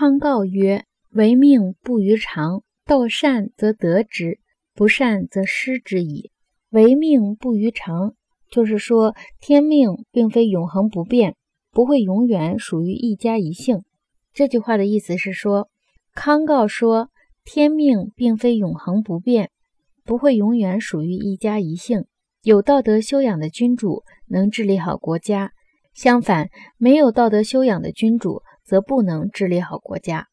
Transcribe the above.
康告曰：“为命不于常，道善则得之，不善则失之矣。”为命不于常，就是说天命并非永恒不变，不会永远属于一家一姓。这句话的意思是说，康告说天命并非永恒不变，不会永远属于一家一姓。有道德修养的君主能治理好国家，相反，没有道德修养的君主则不能治理好国家。